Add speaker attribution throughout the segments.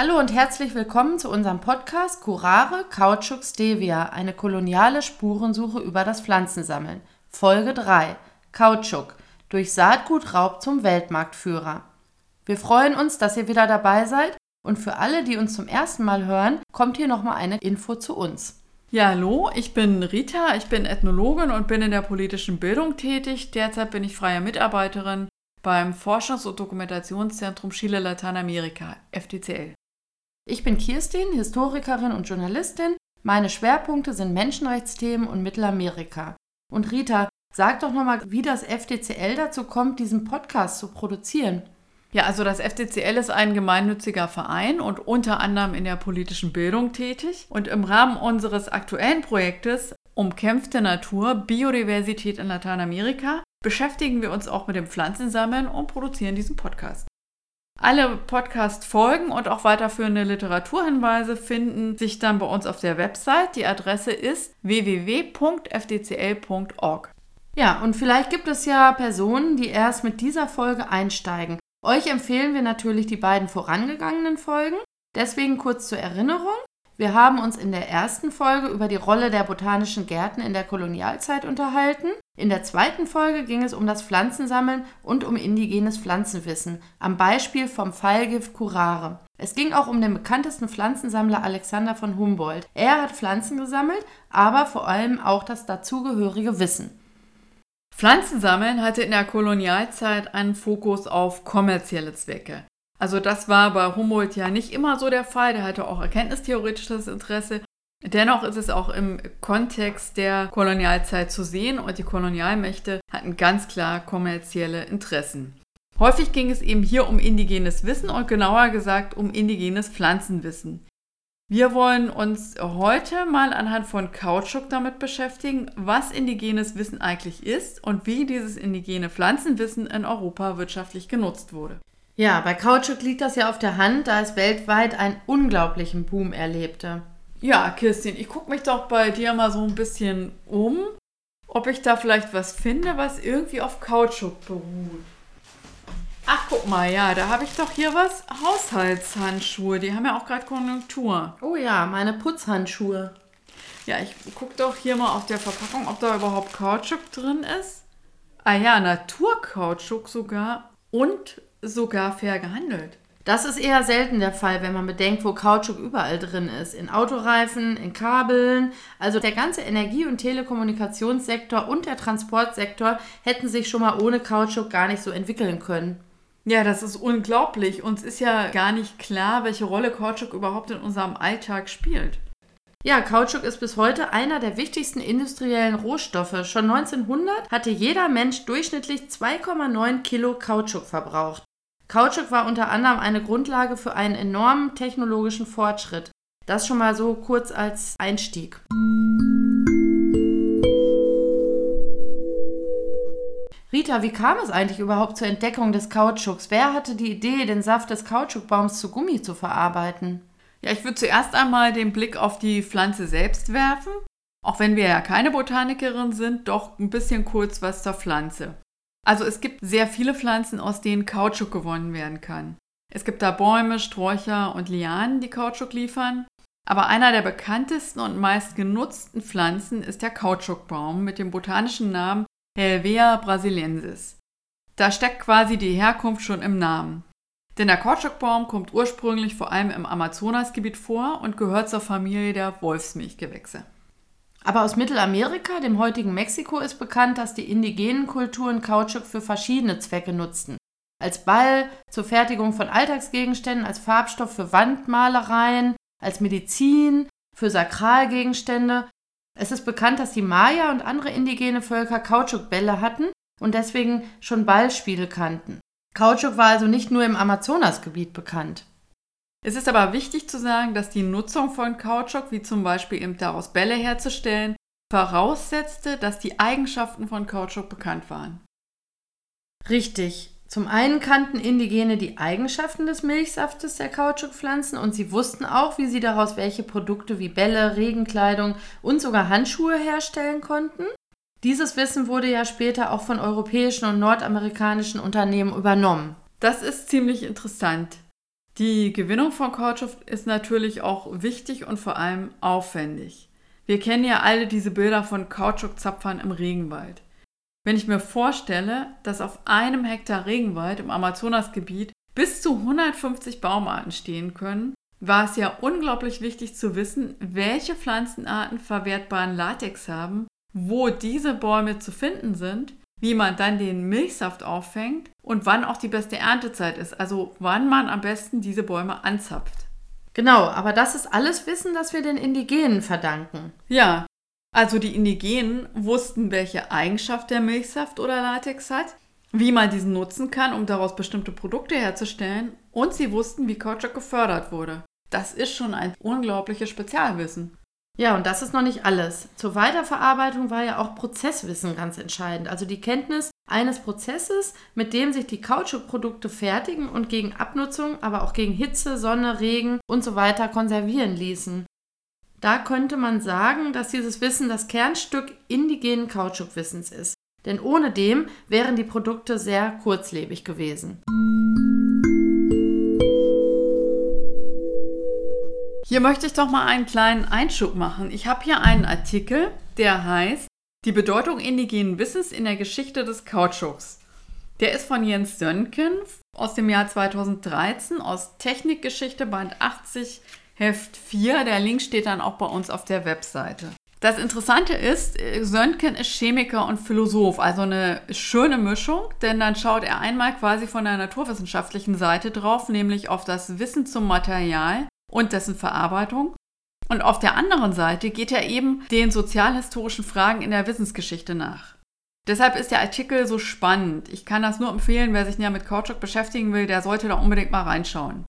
Speaker 1: Hallo und herzlich willkommen zu unserem Podcast Curare Kautschuk Stevia, eine koloniale Spurensuche über das Pflanzensammeln. Folge 3 Kautschuk durch Saatgutraub zum Weltmarktführer. Wir freuen uns, dass ihr wieder dabei seid und für alle, die uns zum ersten Mal hören, kommt hier nochmal eine Info zu uns.
Speaker 2: Ja, hallo, ich bin Rita, ich bin Ethnologin und bin in der politischen Bildung tätig. Derzeit bin ich freie Mitarbeiterin beim Forschungs- und Dokumentationszentrum Chile Lateinamerika, FDCL.
Speaker 1: Ich bin Kirstin, Historikerin und Journalistin. Meine Schwerpunkte sind Menschenrechtsthemen und Mittelamerika. Und Rita, sag doch nochmal, wie das FDCL dazu kommt, diesen Podcast zu produzieren.
Speaker 2: Ja, also das FDCL ist ein gemeinnütziger Verein und unter anderem in der politischen Bildung tätig. Und im Rahmen unseres aktuellen Projektes Umkämpfte Natur, Biodiversität in Lateinamerika beschäftigen wir uns auch mit dem Pflanzensammeln und produzieren diesen Podcast. Alle Podcast-Folgen und auch weiterführende Literaturhinweise finden sich dann bei uns auf der Website. Die Adresse ist www.fdcl.org.
Speaker 1: Ja, und vielleicht gibt es ja Personen, die erst mit dieser Folge einsteigen. Euch empfehlen wir natürlich die beiden vorangegangenen Folgen. Deswegen kurz zur Erinnerung. Wir haben uns in der ersten Folge über die Rolle der botanischen Gärten in der Kolonialzeit unterhalten. In der zweiten Folge ging es um das Pflanzensammeln und um indigenes Pflanzenwissen, am Beispiel vom Pfeilgift Curare. Es ging auch um den bekanntesten Pflanzensammler Alexander von Humboldt. Er hat Pflanzen gesammelt, aber vor allem auch das dazugehörige Wissen.
Speaker 2: Pflanzensammeln hatte in der Kolonialzeit einen Fokus auf kommerzielle Zwecke. Also das war bei Humboldt ja nicht immer so der Fall. Der hatte auch erkenntnistheoretisches Interesse. Dennoch ist es auch im Kontext der Kolonialzeit zu sehen und die Kolonialmächte hatten ganz klar kommerzielle Interessen. Häufig ging es eben hier um indigenes Wissen und genauer gesagt um indigenes Pflanzenwissen. Wir wollen uns heute mal anhand von Kautschuk damit beschäftigen, was indigenes Wissen eigentlich ist und wie dieses indigene Pflanzenwissen in Europa wirtschaftlich genutzt wurde.
Speaker 1: Ja, bei Kautschuk liegt das ja auf der Hand, da es weltweit einen unglaublichen Boom erlebte.
Speaker 2: Ja, Kirstin, ich gucke mich doch bei dir mal so ein bisschen um, ob ich da vielleicht was finde, was irgendwie auf Kautschuk beruht. Ach, guck mal, ja, da habe ich doch hier was. Haushaltshandschuhe, die haben ja auch gerade Konjunktur.
Speaker 1: Oh ja, meine Putzhandschuhe.
Speaker 2: Ja, ich gucke doch hier mal auf der Verpackung, ob da überhaupt Kautschuk drin ist. Ah ja, Naturkautschuk sogar und sogar fair gehandelt.
Speaker 1: Das ist eher selten der Fall, wenn man bedenkt, wo Kautschuk überall drin ist. In Autoreifen, in Kabeln. Also der ganze Energie- und Telekommunikationssektor und der Transportsektor hätten sich schon mal ohne Kautschuk gar nicht so entwickeln können.
Speaker 2: Ja, das ist unglaublich. Uns ist ja gar nicht klar, welche Rolle Kautschuk überhaupt in unserem Alltag spielt.
Speaker 1: Ja, Kautschuk ist bis heute einer der wichtigsten industriellen Rohstoffe. Schon 1900 hatte jeder Mensch durchschnittlich 2,9 Kilo Kautschuk verbraucht. Kautschuk war unter anderem eine Grundlage für einen enormen technologischen Fortschritt. Das schon mal so kurz als Einstieg. Rita, wie kam es eigentlich überhaupt zur Entdeckung des Kautschuks? Wer hatte die Idee, den Saft des Kautschukbaums zu Gummi zu verarbeiten?
Speaker 2: Ja, ich würde zuerst einmal den Blick auf die Pflanze selbst werfen. Auch wenn wir ja keine Botanikerin sind, doch ein bisschen kurz was zur Pflanze. Also es gibt sehr viele Pflanzen, aus denen Kautschuk gewonnen werden kann. Es gibt da Bäume, Sträucher und Lianen, die Kautschuk liefern. Aber einer der bekanntesten und meist genutzten Pflanzen ist der Kautschukbaum mit dem botanischen Namen Helvea brasiliensis. Da steckt quasi die Herkunft schon im Namen. Denn der Kautschukbaum kommt ursprünglich vor allem im Amazonasgebiet vor und gehört zur Familie der Wolfsmilchgewächse.
Speaker 1: Aber aus Mittelamerika, dem heutigen Mexiko, ist bekannt, dass die indigenen Kulturen Kautschuk für verschiedene Zwecke nutzten. Als Ball, zur Fertigung von Alltagsgegenständen, als Farbstoff für Wandmalereien, als Medizin, für Sakralgegenstände. Es ist bekannt, dass die Maya und andere indigene Völker Kautschukbälle hatten und deswegen schon Ballspiele kannten. Kautschuk war also nicht nur im Amazonasgebiet bekannt.
Speaker 2: Es ist aber wichtig zu sagen, dass die Nutzung von Kautschuk, wie zum Beispiel eben daraus Bälle herzustellen, voraussetzte, dass die Eigenschaften von Kautschuk bekannt waren.
Speaker 1: Richtig. Zum einen kannten Indigene die Eigenschaften des Milchsaftes der Kautschukpflanzen und sie wussten auch, wie sie daraus welche Produkte wie Bälle, Regenkleidung und sogar Handschuhe herstellen konnten. Dieses Wissen wurde ja später auch von europäischen und nordamerikanischen Unternehmen übernommen.
Speaker 2: Das ist ziemlich interessant. Die Gewinnung von Kautschuk ist natürlich auch wichtig und vor allem aufwendig. Wir kennen ja alle diese Bilder von Kautschukzapfern im Regenwald. Wenn ich mir vorstelle, dass auf einem Hektar Regenwald im Amazonasgebiet bis zu 150 Baumarten stehen können, war es ja unglaublich wichtig zu wissen, welche Pflanzenarten verwertbaren Latex haben, wo diese Bäume zu finden sind, wie man dann den Milchsaft auffängt und wann auch die beste Erntezeit ist, also wann man am besten diese Bäume anzapft.
Speaker 1: Genau, aber das ist alles Wissen, das wir den Indigenen verdanken.
Speaker 2: Ja, also die Indigenen wussten, welche Eigenschaft der Milchsaft oder Latex hat, wie man diesen nutzen kann, um daraus bestimmte Produkte herzustellen und sie wussten, wie Kautschuk gefördert wurde. Das ist schon ein unglaubliches Spezialwissen.
Speaker 1: Ja, und das ist noch nicht alles. Zur Weiterverarbeitung war ja auch Prozesswissen ganz entscheidend. Also die Kenntnis eines Prozesses, mit dem sich die Kautschukprodukte fertigen und gegen Abnutzung, aber auch gegen Hitze, Sonne, Regen und so weiter konservieren ließen. Da könnte man sagen, dass dieses Wissen das Kernstück indigenen Kautschukwissens ist. Denn ohne dem wären die Produkte sehr kurzlebig gewesen.
Speaker 2: Hier möchte ich doch mal einen kleinen Einschub machen. Ich habe hier einen Artikel, der heißt Die Bedeutung indigenen Wissens in der Geschichte des Kautschuks. Der ist von Jens Sönken aus dem Jahr 2013 aus Technikgeschichte Band 80 Heft 4. Der Link steht dann auch bei uns auf der Webseite. Das Interessante ist, Sönken ist Chemiker und Philosoph, also eine schöne Mischung, denn dann schaut er einmal quasi von der naturwissenschaftlichen Seite drauf, nämlich auf das Wissen zum Material und dessen Verarbeitung. Und auf der anderen Seite geht er eben den sozialhistorischen Fragen in der Wissensgeschichte nach. Deshalb ist der Artikel so spannend. Ich kann das nur empfehlen, wer sich näher mit Kautschuk beschäftigen will, der sollte da unbedingt mal reinschauen.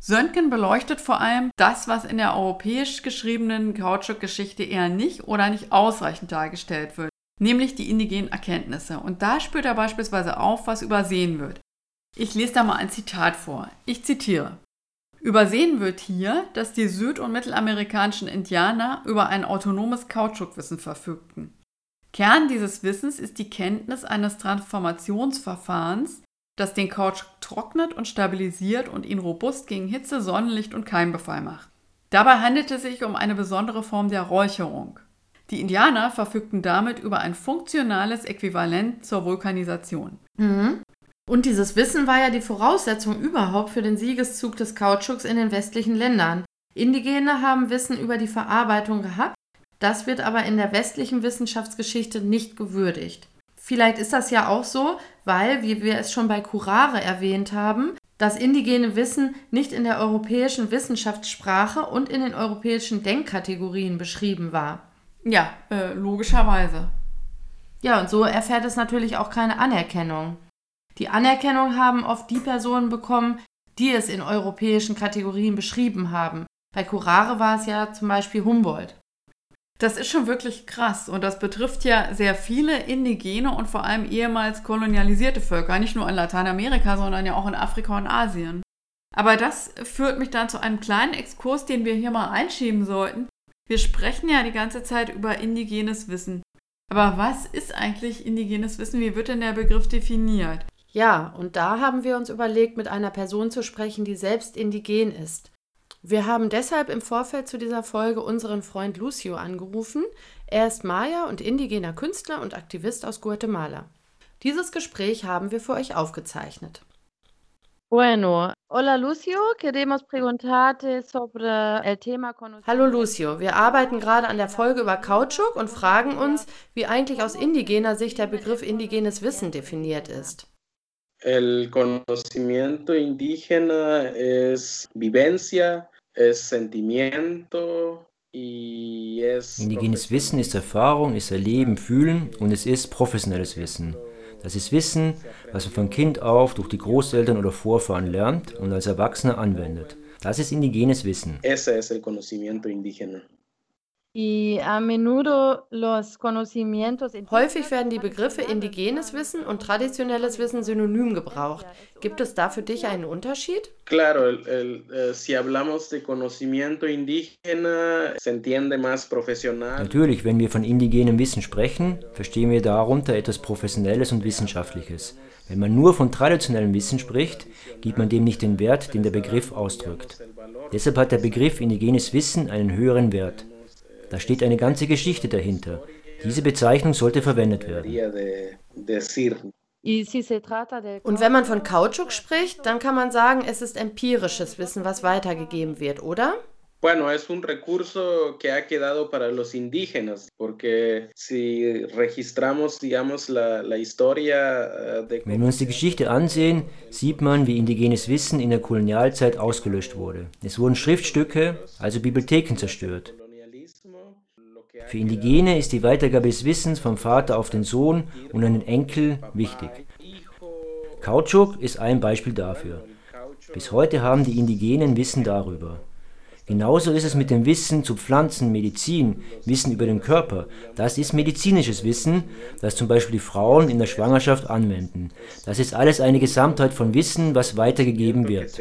Speaker 2: Söntgen beleuchtet vor allem das, was in der europäisch geschriebenen Kautschuk-Geschichte eher nicht oder nicht ausreichend dargestellt wird, nämlich die indigenen Erkenntnisse. Und da spürt er beispielsweise auf, was übersehen wird. Ich lese da mal ein Zitat vor. Ich zitiere. Übersehen wird hier, dass die süd- und mittelamerikanischen Indianer über ein autonomes Kautschukwissen verfügten. Kern dieses Wissens ist die Kenntnis eines Transformationsverfahrens, das den Kautschuk trocknet und stabilisiert und ihn robust gegen Hitze, Sonnenlicht und Keimbefall macht. Dabei handelt es sich um eine besondere Form der Räucherung. Die Indianer verfügten damit über ein funktionales Äquivalent zur Vulkanisation.
Speaker 1: Mhm. Und dieses Wissen war ja die Voraussetzung überhaupt für den Siegeszug des Kautschuks in den westlichen Ländern. Indigene haben Wissen über die Verarbeitung gehabt, das wird aber in der westlichen Wissenschaftsgeschichte nicht gewürdigt. Vielleicht ist das ja auch so, weil, wie wir es schon bei Curare erwähnt haben, das indigene Wissen nicht in der europäischen Wissenschaftssprache und in den europäischen Denkkategorien beschrieben war.
Speaker 2: Ja, äh, logischerweise.
Speaker 1: Ja, und so erfährt es natürlich auch keine Anerkennung. Die Anerkennung haben oft die Personen bekommen, die es in europäischen Kategorien beschrieben haben. Bei Curare war es ja zum Beispiel Humboldt.
Speaker 2: Das ist schon wirklich krass und das betrifft ja sehr viele indigene und vor allem ehemals kolonialisierte Völker, nicht nur in Lateinamerika, sondern ja auch in Afrika und Asien. Aber das führt mich dann zu einem kleinen Exkurs, den wir hier mal einschieben sollten. Wir sprechen ja die ganze Zeit über indigenes Wissen. Aber was ist eigentlich indigenes Wissen? Wie wird denn der Begriff definiert?
Speaker 1: Ja, und da haben wir uns überlegt, mit einer Person zu sprechen, die selbst indigen ist. Wir haben deshalb im Vorfeld zu dieser Folge unseren Freund Lucio angerufen. Er ist Maya und indigener Künstler und Aktivist aus Guatemala. Dieses Gespräch haben wir für euch aufgezeichnet.
Speaker 3: Bueno, hola Lucio, queremos preguntarte sobre el tema
Speaker 1: Hallo Lucio, wir arbeiten gerade an der Folge über Kautschuk und fragen uns, wie eigentlich aus indigener Sicht der Begriff indigenes Wissen definiert ist.
Speaker 4: El conocimiento indígena es vivencia, es sentimiento y es.
Speaker 5: Indigenes Wissen ist Erfahrung, ist Erleben, Fühlen und es ist professionelles Wissen. Das ist Wissen, was man von Kind auf durch die Großeltern oder Vorfahren lernt und als Erwachsener anwendet. Das ist indigenes Wissen.
Speaker 4: Ese es el conocimiento indígena.
Speaker 3: Y a menudo los conocimientos
Speaker 1: Häufig werden die Begriffe indigenes Wissen und traditionelles Wissen synonym gebraucht. Gibt es da für dich einen Unterschied?
Speaker 4: Eh.
Speaker 5: Natürlich, wenn wir von indigenem Wissen sprechen, verstehen wir darunter etwas Professionelles und Wissenschaftliches. Wenn man nur von traditionellem Wissen spricht, gibt man dem nicht den Wert, den der Begriff ausdrückt. Deshalb hat der Begriff indigenes Wissen einen höheren Wert. Da steht eine ganze Geschichte dahinter. Diese Bezeichnung sollte verwendet werden.
Speaker 1: Und wenn man von Kautschuk spricht, dann kann man sagen, es ist empirisches Wissen, was weitergegeben wird, oder?
Speaker 4: Bueno, es un recurso que ha quedado para los indígenas, porque si registramos, digamos, la, la historia eh, de...
Speaker 5: Wenn wir uns die Geschichte ansehen, sieht man, wie indigenes Wissen in der Kolonialzeit ausgelöscht wurde. Es wurden Schriftstücke, also Bibliotheken zerstört. Für Indigene ist die Weitergabe des Wissens vom Vater auf den Sohn und den Enkel wichtig. Kautschuk ist ein Beispiel dafür. Bis heute haben die Indigenen Wissen darüber. Genauso ist es mit dem Wissen zu Pflanzen, Medizin, Wissen über den Körper. Das ist medizinisches Wissen, das zum Beispiel die Frauen in der Schwangerschaft anwenden. Das ist alles eine Gesamtheit von Wissen, was weitergegeben wird.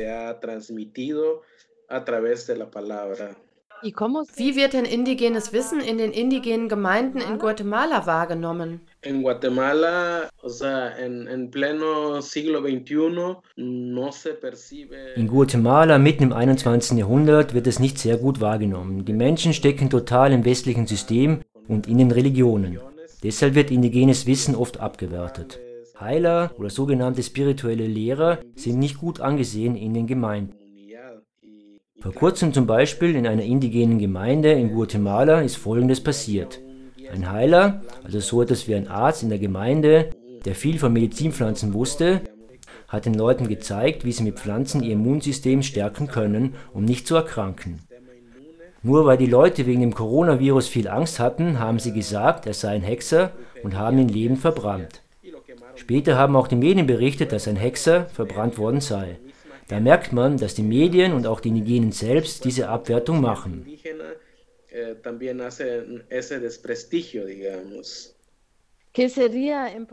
Speaker 1: Wie wird denn indigenes Wissen in den indigenen Gemeinden in Guatemala wahrgenommen?
Speaker 4: En Guatemala, o sea, en, en pleno siglo XXI, no se percibe.
Speaker 5: In Guatemala mitten im 21. Jahrhundert wird es nicht sehr gut wahrgenommen. Die Menschen stecken total im westlichen System und in den Religionen. Deshalb wird indigenes Wissen oft abgewertet. Heiler oder sogenannte spirituelle Lehrer sind nicht gut angesehen in den Gemeinden. Vor kurzem zum Beispiel in einer indigenen Gemeinde in Guatemala ist Folgendes passiert. Ein Heiler, also so etwas wie ein Arzt in der Gemeinde, der viel von Medizinpflanzen wusste, hat den Leuten gezeigt, wie sie mit Pflanzen ihr Immunsystem stärken können, um nicht zu erkranken. Nur weil die Leute wegen dem Coronavirus viel Angst hatten, haben sie gesagt, er sei ein Hexer und haben ihn lebend verbrannt. Später haben auch die Medien berichtet, dass ein Hexer verbrannt worden sei. Da merkt man, dass die Medien und auch die Indigenen selbst diese Abwertung machen.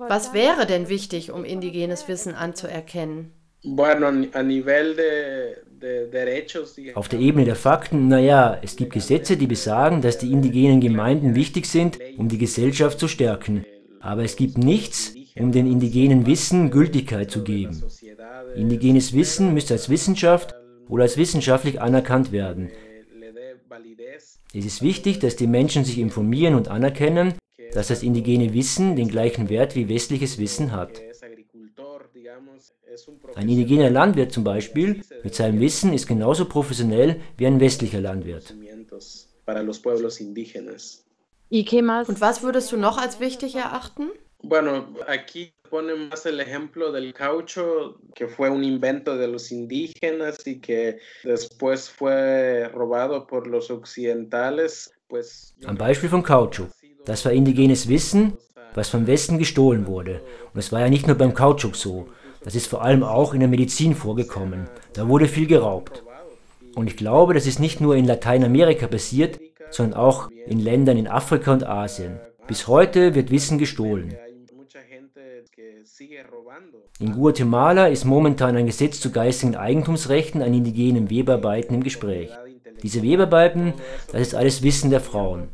Speaker 1: Was wäre denn wichtig, um indigenes Wissen anzuerkennen?
Speaker 5: Auf der Ebene der Fakten, naja, es gibt Gesetze, die besagen, dass die indigenen Gemeinden wichtig sind, um die Gesellschaft zu stärken. Aber es gibt nichts, um den indigenen Wissen Gültigkeit zu geben. Indigenes Wissen müsste als Wissenschaft oder als wissenschaftlich anerkannt werden. Es ist wichtig, dass die Menschen sich informieren und anerkennen, dass das indigene Wissen den gleichen Wert wie westliches Wissen hat. Ein indigener Landwirt zum Beispiel mit seinem Wissen ist genauso professionell wie ein westlicher Landwirt.
Speaker 1: Und was würdest du noch als wichtig erachten?
Speaker 4: Bueno, aquí pone más el ejemplo del caucho, que fue un invento de los indígenas y que después fue robado por los occidentales. Pues,
Speaker 5: Am Beispiel von Kautschuk. Das war indigenes Wissen, was vom Westen gestohlen wurde. Und es war ja nicht nur beim Kautschuk so. Das ist vor allem auch in der Medizin vorgekommen. Da wurde viel geraubt. Und ich glaube, das ist nicht nur in Lateinamerika passiert, sondern auch in Ländern in Afrika und Asien. Bis heute wird Wissen gestohlen. In Guatemala ist momentan ein Gesetz zu geistigen Eigentumsrechten an indigenen Webarbeiten im Gespräch. Diese Webarbeiten, das ist alles Wissen der Frauen.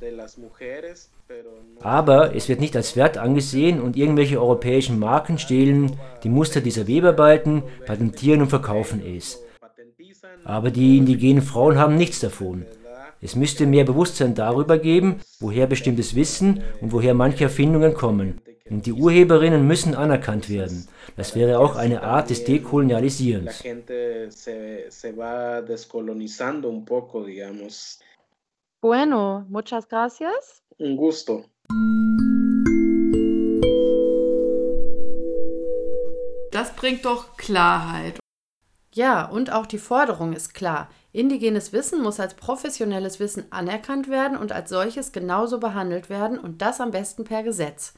Speaker 5: Aber es wird nicht als wert angesehen und irgendwelche europäischen Marken stehlen die Muster dieser Webarbeiten, patentieren und verkaufen es. Aber die indigenen Frauen haben nichts davon. Es müsste mehr Bewusstsein darüber geben, woher bestimmtes Wissen und woher manche Erfindungen kommen. Und die Urheberinnen müssen anerkannt werden. Das wäre auch eine Art des Dekolonialisierens.
Speaker 3: Bueno, muchas gracias.
Speaker 4: Un gusto.
Speaker 2: Das bringt doch Klarheit.
Speaker 1: Ja, und auch die Forderung ist klar. Indigenes Wissen muss als professionelles Wissen anerkannt werden und als solches genauso behandelt werden und das am besten per Gesetz.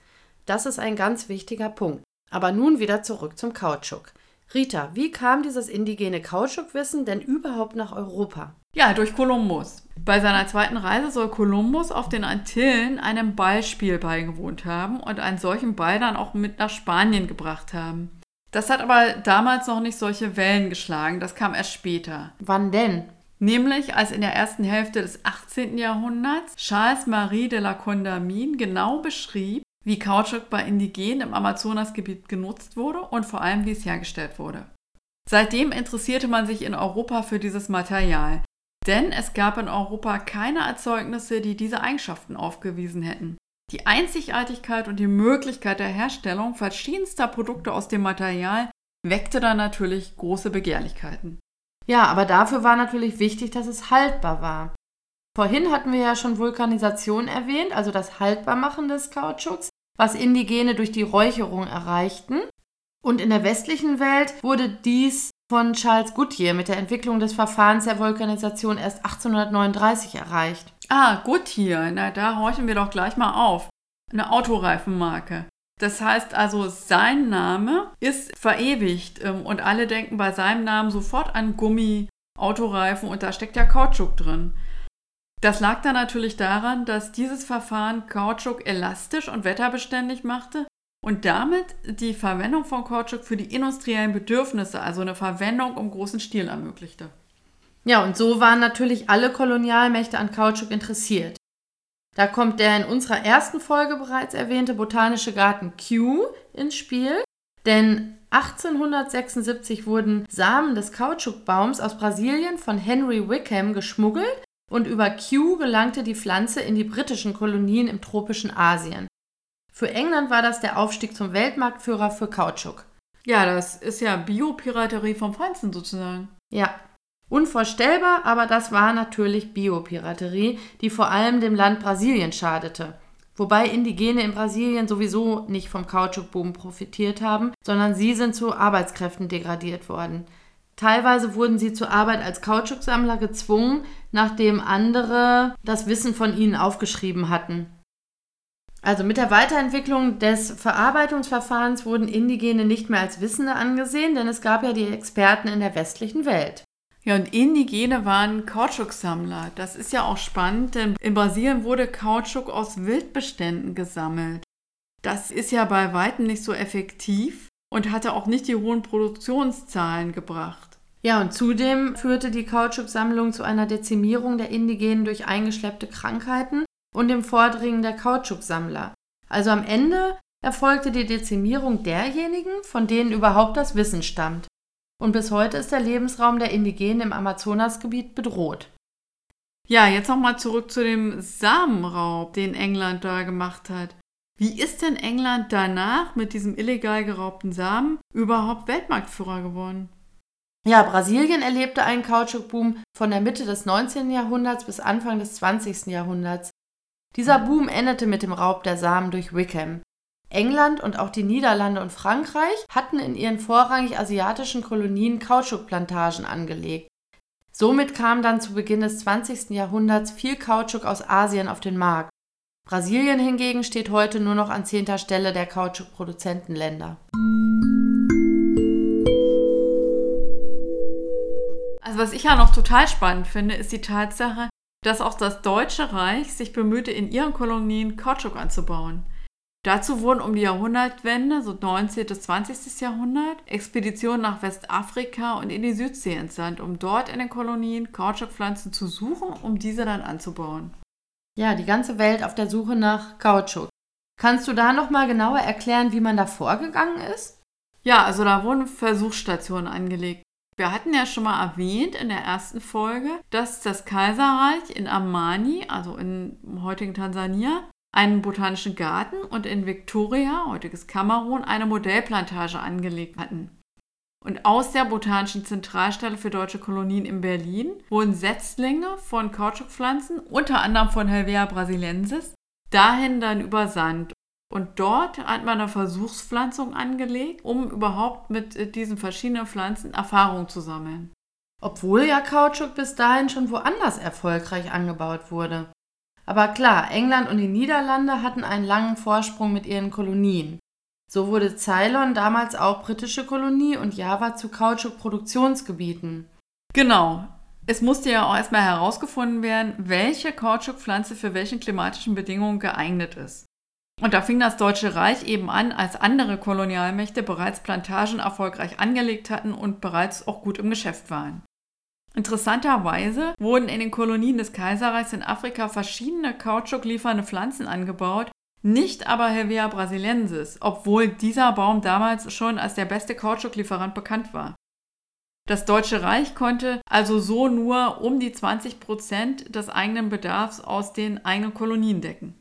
Speaker 1: Das ist ein ganz wichtiger Punkt. Aber nun wieder zurück zum Kautschuk. Rita, wie kam dieses indigene Kautschukwissen denn überhaupt nach Europa?
Speaker 2: Ja, durch Kolumbus. Bei seiner zweiten Reise soll Kolumbus auf den Antillen einem Ballspiel beigewohnt haben und einen solchen Ball dann auch mit nach Spanien gebracht haben. Das hat aber damals noch nicht solche Wellen geschlagen, das kam erst später.
Speaker 1: Wann denn?
Speaker 2: Nämlich als in der ersten Hälfte des 18. Jahrhunderts Charles Marie de la Condamine genau beschrieb, wie Kautschuk bei Indigenen im Amazonasgebiet genutzt wurde und vor allem wie es hergestellt wurde. Seitdem interessierte man sich in Europa für dieses Material, denn es gab in Europa keine Erzeugnisse, die diese Eigenschaften aufgewiesen hätten. Die Einzigartigkeit und die Möglichkeit der Herstellung verschiedenster Produkte aus dem Material weckte dann natürlich große Begehrlichkeiten.
Speaker 1: Ja, aber dafür war natürlich wichtig, dass es haltbar war. Vorhin hatten wir ja schon Vulkanisation erwähnt, also das Haltbarmachen des Kautschuks, was Indigene durch die Räucherung erreichten. Und in der westlichen Welt wurde dies von Charles Goodyear mit der Entwicklung des Verfahrens der Vulkanisation erst 1839 erreicht.
Speaker 2: Ah, Goodyear, na da horchen wir doch gleich mal auf. Eine Autoreifenmarke. Das heißt also, sein Name ist verewigt ähm, und alle denken bei seinem Namen sofort an Gummi, Autoreifen und da steckt ja Kautschuk drin. Das lag dann natürlich daran, dass dieses Verfahren Kautschuk elastisch und wetterbeständig machte und damit die Verwendung von Kautschuk für die industriellen Bedürfnisse, also eine Verwendung im großen Stil ermöglichte.
Speaker 1: Ja, und so waren natürlich alle Kolonialmächte an Kautschuk interessiert. Da kommt der in unserer ersten Folge bereits erwähnte botanische Garten Kew ins Spiel, denn 1876 wurden Samen des Kautschukbaums aus Brasilien von Henry Wickham geschmuggelt und über Kew gelangte die Pflanze in die britischen Kolonien im tropischen Asien. Für England war das der Aufstieg zum Weltmarktführer für Kautschuk.
Speaker 2: Ja, das ist ja Biopiraterie vom Feinsten sozusagen.
Speaker 1: Ja, unvorstellbar, aber das war natürlich Biopiraterie, die vor allem dem Land Brasilien schadete. Wobei Indigene in Brasilien sowieso nicht vom Kautschukboom profitiert haben, sondern sie sind zu Arbeitskräften degradiert worden. Teilweise wurden sie zur Arbeit als Kautschuksammler gezwungen, nachdem andere das Wissen von ihnen aufgeschrieben hatten. Also mit der Weiterentwicklung des Verarbeitungsverfahrens wurden Indigene nicht mehr als Wissende angesehen, denn es gab ja die Experten in der westlichen Welt.
Speaker 2: Ja, und Indigene waren Kautschuksammler. Das ist ja auch spannend, denn in Brasilien wurde Kautschuk aus Wildbeständen gesammelt. Das ist ja bei weitem nicht so effektiv und hatte auch nicht die hohen Produktionszahlen gebracht.
Speaker 1: Ja, und zudem führte die Kautschuksammlung zu einer Dezimierung der Indigenen durch eingeschleppte Krankheiten und dem Vordringen der Kautschuksammler. Also am Ende erfolgte die Dezimierung derjenigen, von denen überhaupt das Wissen stammt. Und bis heute ist der Lebensraum der Indigenen im Amazonasgebiet bedroht.
Speaker 2: Ja, jetzt nochmal zurück zu dem Samenraub, den England da gemacht hat. Wie ist denn England danach mit diesem illegal geraubten Samen überhaupt Weltmarktführer geworden?
Speaker 1: Ja, Brasilien erlebte einen Kautschukboom von der Mitte des 19. Jahrhunderts bis Anfang des 20. Jahrhunderts. Dieser Boom endete mit dem Raub der Samen durch Wickham. England und auch die Niederlande und Frankreich hatten in ihren vorrangig asiatischen Kolonien Kautschukplantagen angelegt. Somit kam dann zu Beginn des 20. Jahrhunderts viel Kautschuk aus Asien auf den Markt. Brasilien hingegen steht heute nur noch an zehnter Stelle der Kautschukproduzentenländer.
Speaker 2: Also was ich ja noch total spannend finde, ist die Tatsache, dass auch das Deutsche Reich sich bemühte, in ihren Kolonien Kautschuk anzubauen. Dazu wurden um die Jahrhundertwende, so 19. bis 20. Jahrhundert, Expeditionen nach Westafrika und in die Südsee entsandt, um dort in den Kolonien Kautschukpflanzen zu suchen, um diese dann anzubauen.
Speaker 1: Ja, die ganze Welt auf der Suche nach Kautschuk. Kannst du da noch mal genauer erklären, wie man da vorgegangen ist?
Speaker 2: Ja, also da wurden Versuchsstationen angelegt. Wir hatten ja schon mal erwähnt in der ersten Folge, dass das Kaiserreich in Amani, also in heutigen Tansania, einen botanischen Garten und in Victoria, heutiges Kamerun, eine Modellplantage angelegt hatten. Und aus der Botanischen Zentralstelle für deutsche Kolonien in Berlin wurden Setzlinge von Kautschukpflanzen, unter anderem von Helvea brasiliensis, dahin dann übersandt und dort hat man eine Versuchspflanzung angelegt, um überhaupt mit äh, diesen verschiedenen Pflanzen Erfahrung zu sammeln.
Speaker 1: Obwohl ja Kautschuk bis dahin schon woanders erfolgreich angebaut wurde. Aber klar, England und die Niederlande hatten einen langen Vorsprung mit ihren Kolonien. So wurde Ceylon damals auch britische Kolonie und Java zu Kautschuk-Produktionsgebieten.
Speaker 2: Genau. Es musste ja auch erstmal herausgefunden werden, welche Kautschukpflanze für welchen klimatischen Bedingungen geeignet ist. Und da fing das Deutsche Reich eben an, als andere Kolonialmächte bereits Plantagen erfolgreich angelegt hatten und bereits auch gut im Geschäft waren. Interessanterweise wurden in den Kolonien des Kaiserreichs in Afrika verschiedene Kautschuk liefernde Pflanzen angebaut, nicht aber Hevea brasiliensis, obwohl dieser Baum damals schon als der beste Kautschuklieferant bekannt war. Das Deutsche Reich konnte also so nur um die 20 Prozent des eigenen Bedarfs aus den eigenen Kolonien decken.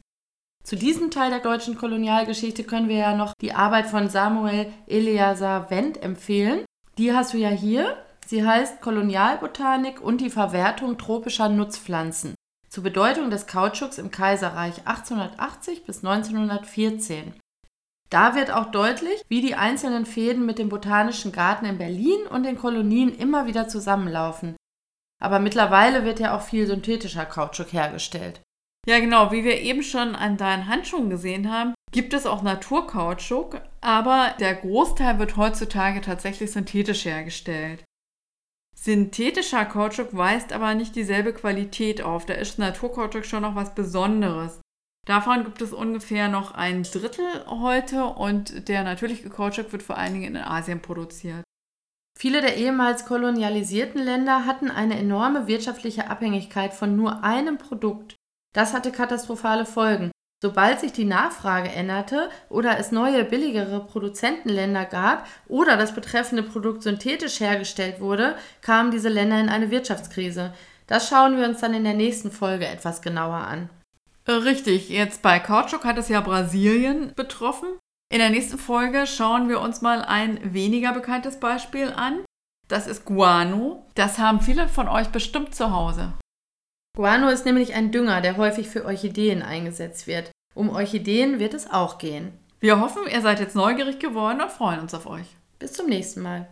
Speaker 1: Zu diesem Teil der deutschen Kolonialgeschichte können wir ja noch die Arbeit von Samuel Eleazar Wendt empfehlen. Die hast du ja hier. Sie heißt Kolonialbotanik und die Verwertung tropischer Nutzpflanzen zur Bedeutung des Kautschuks im Kaiserreich 1880 bis 1914. Da wird auch deutlich, wie die einzelnen Fäden mit dem Botanischen Garten in Berlin und den Kolonien immer wieder zusammenlaufen. Aber mittlerweile wird ja auch viel synthetischer Kautschuk hergestellt.
Speaker 2: Ja, genau, wie wir eben schon an deinen Handschuhen gesehen haben, gibt es auch Naturkautschuk, aber der Großteil wird heutzutage tatsächlich synthetisch hergestellt. Synthetischer Kautschuk weist aber nicht dieselbe Qualität auf. Da ist Naturkautschuk schon noch was Besonderes. Davon gibt es ungefähr noch ein Drittel heute und der natürliche Kautschuk wird vor allen Dingen in Asien produziert.
Speaker 1: Viele der ehemals kolonialisierten Länder hatten eine enorme wirtschaftliche Abhängigkeit von nur einem Produkt. Das hatte katastrophale Folgen. Sobald sich die Nachfrage änderte oder es neue, billigere Produzentenländer gab oder das betreffende Produkt synthetisch hergestellt wurde, kamen diese Länder in eine Wirtschaftskrise. Das schauen wir uns dann in der nächsten Folge etwas genauer an.
Speaker 2: Äh, richtig, jetzt bei Kautschuk hat es ja Brasilien betroffen. In der nächsten Folge schauen wir uns mal ein weniger bekanntes Beispiel an. Das ist Guano. Das haben viele von euch bestimmt zu Hause.
Speaker 1: Guano ist nämlich ein Dünger, der häufig für Orchideen eingesetzt wird. Um Orchideen wird es auch gehen.
Speaker 2: Wir hoffen, ihr seid jetzt neugierig geworden und freuen uns auf euch.
Speaker 1: Bis zum nächsten Mal.